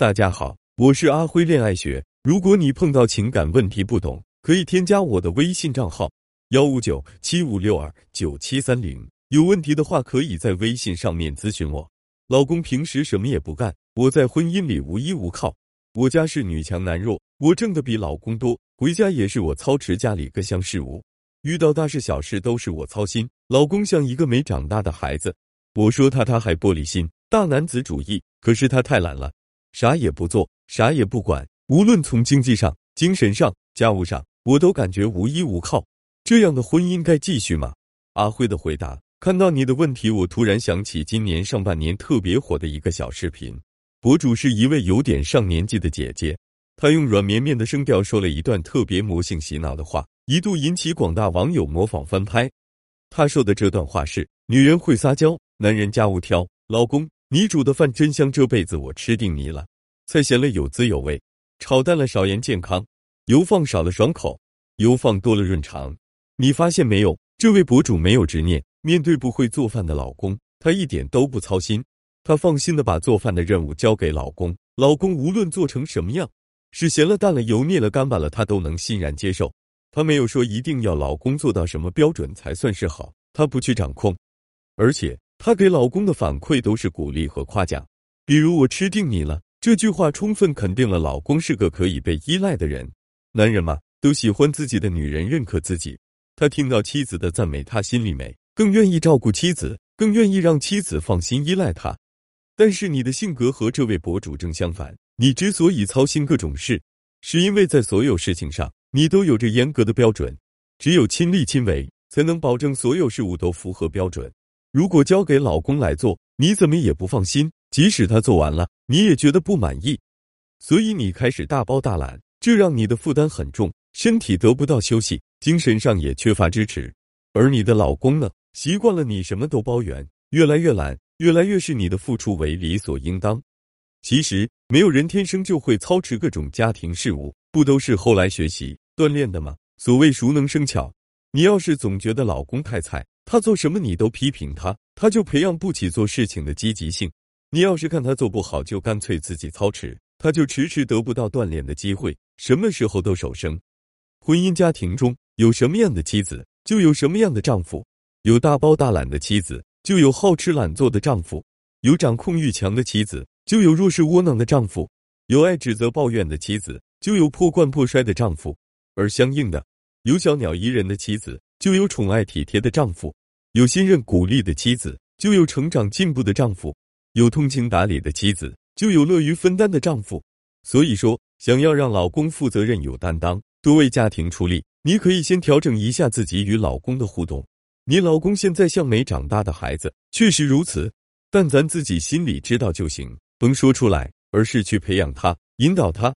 大家好，我是阿辉恋爱学。如果你碰到情感问题不懂，可以添加我的微信账号幺五九七五六二九七三零。有问题的话，可以在微信上面咨询我。老公平时什么也不干，我在婚姻里无依无靠。我家是女强男弱，我挣的比老公多，回家也是我操持家里各项事务，遇到大事小事都是我操心。老公像一个没长大的孩子，我说他他还玻璃心、大男子主义，可是他太懒了。啥也不做，啥也不管，无论从经济上、精神上、家务上，我都感觉无依无靠。这样的婚姻该继续吗？阿辉的回答：看到你的问题，我突然想起今年上半年特别火的一个小视频，博主是一位有点上年纪的姐姐，她用软绵绵的声调说了一段特别魔性洗脑的话，一度引起广大网友模仿翻拍。她说的这段话是：女人会撒娇，男人家务挑，老公。你煮的饭真香，这辈子我吃定你了。菜咸了有滋有味，炒淡了少盐健康，油放少了爽口，油放多了润肠。你发现没有？这位博主没有执念，面对不会做饭的老公，她一点都不操心，她放心的把做饭的任务交给老公。老公无论做成什么样，是咸了淡了油腻了干巴了，她都能欣然接受。她没有说一定要老公做到什么标准才算是好，她不去掌控，而且。她给老公的反馈都是鼓励和夸奖，比如“我吃定你了”这句话，充分肯定了老公是个可以被依赖的人。男人嘛，都喜欢自己的女人认可自己。他听到妻子的赞美，他心里美，更愿意照顾妻子，更愿意让妻子放心依赖他。但是你的性格和这位博主正相反，你之所以操心各种事，是因为在所有事情上你都有着严格的标准，只有亲力亲为，才能保证所有事物都符合标准。如果交给老公来做，你怎么也不放心。即使他做完了，你也觉得不满意，所以你开始大包大揽，这让你的负担很重，身体得不到休息，精神上也缺乏支持。而你的老公呢，习惯了你什么都包圆，越来越懒，越来越视你的付出为理所应当。其实，没有人天生就会操持各种家庭事务，不都是后来学习锻炼的吗？所谓熟能生巧，你要是总觉得老公太菜。他做什么你都批评他，他就培养不起做事情的积极性。你要是看他做不好，就干脆自己操持，他就迟迟得不到锻炼的机会，什么时候都手生。婚姻家庭中有什么样的妻子，就有什么样的丈夫；有大包大揽的妻子，就有好吃懒做的丈夫；有掌控欲强的妻子，就有弱势窝囊的丈夫；有爱指责抱怨的妻子，就有破罐破摔的丈夫。而相应的，有小鸟依人的妻子，就有宠爱体贴的丈夫。有信任鼓励的妻子，就有成长进步的丈夫；有通情达理的妻子，就有乐于分担的丈夫。所以说，想要让老公负责任、有担当，多为家庭出力，你可以先调整一下自己与老公的互动。你老公现在像没长大的孩子，确实如此，但咱自己心里知道就行，甭说出来，而是去培养他、引导他。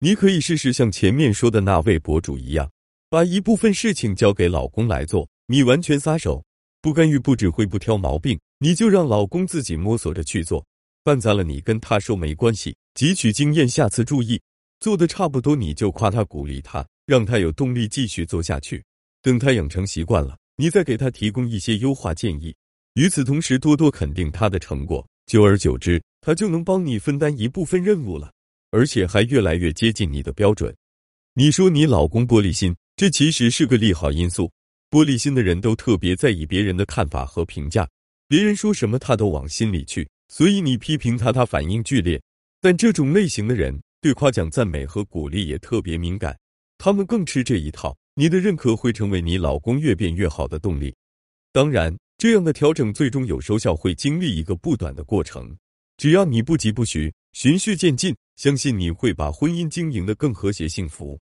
你可以试试像前面说的那位博主一样，把一部分事情交给老公来做，你完全撒手。不干预、不指挥、不挑毛病，你就让老公自己摸索着去做。办砸了，你跟他说没关系，汲取经验，下次注意。做的差不多，你就夸他、鼓励他，让他有动力继续做下去。等他养成习惯了，你再给他提供一些优化建议。与此同时，多多肯定他的成果，久而久之，他就能帮你分担一部分任务了，而且还越来越接近你的标准。你说你老公玻璃心，这其实是个利好因素。玻璃心的人都特别在意别人的看法和评价，别人说什么他都往心里去，所以你批评他，他反应剧烈。但这种类型的人对夸奖、赞美和鼓励也特别敏感，他们更吃这一套。你的认可会成为你老公越变越好的动力。当然，这样的调整最终有收效，会经历一个不短的过程。只要你不急不徐，循序渐进，相信你会把婚姻经营的更和谐、幸福。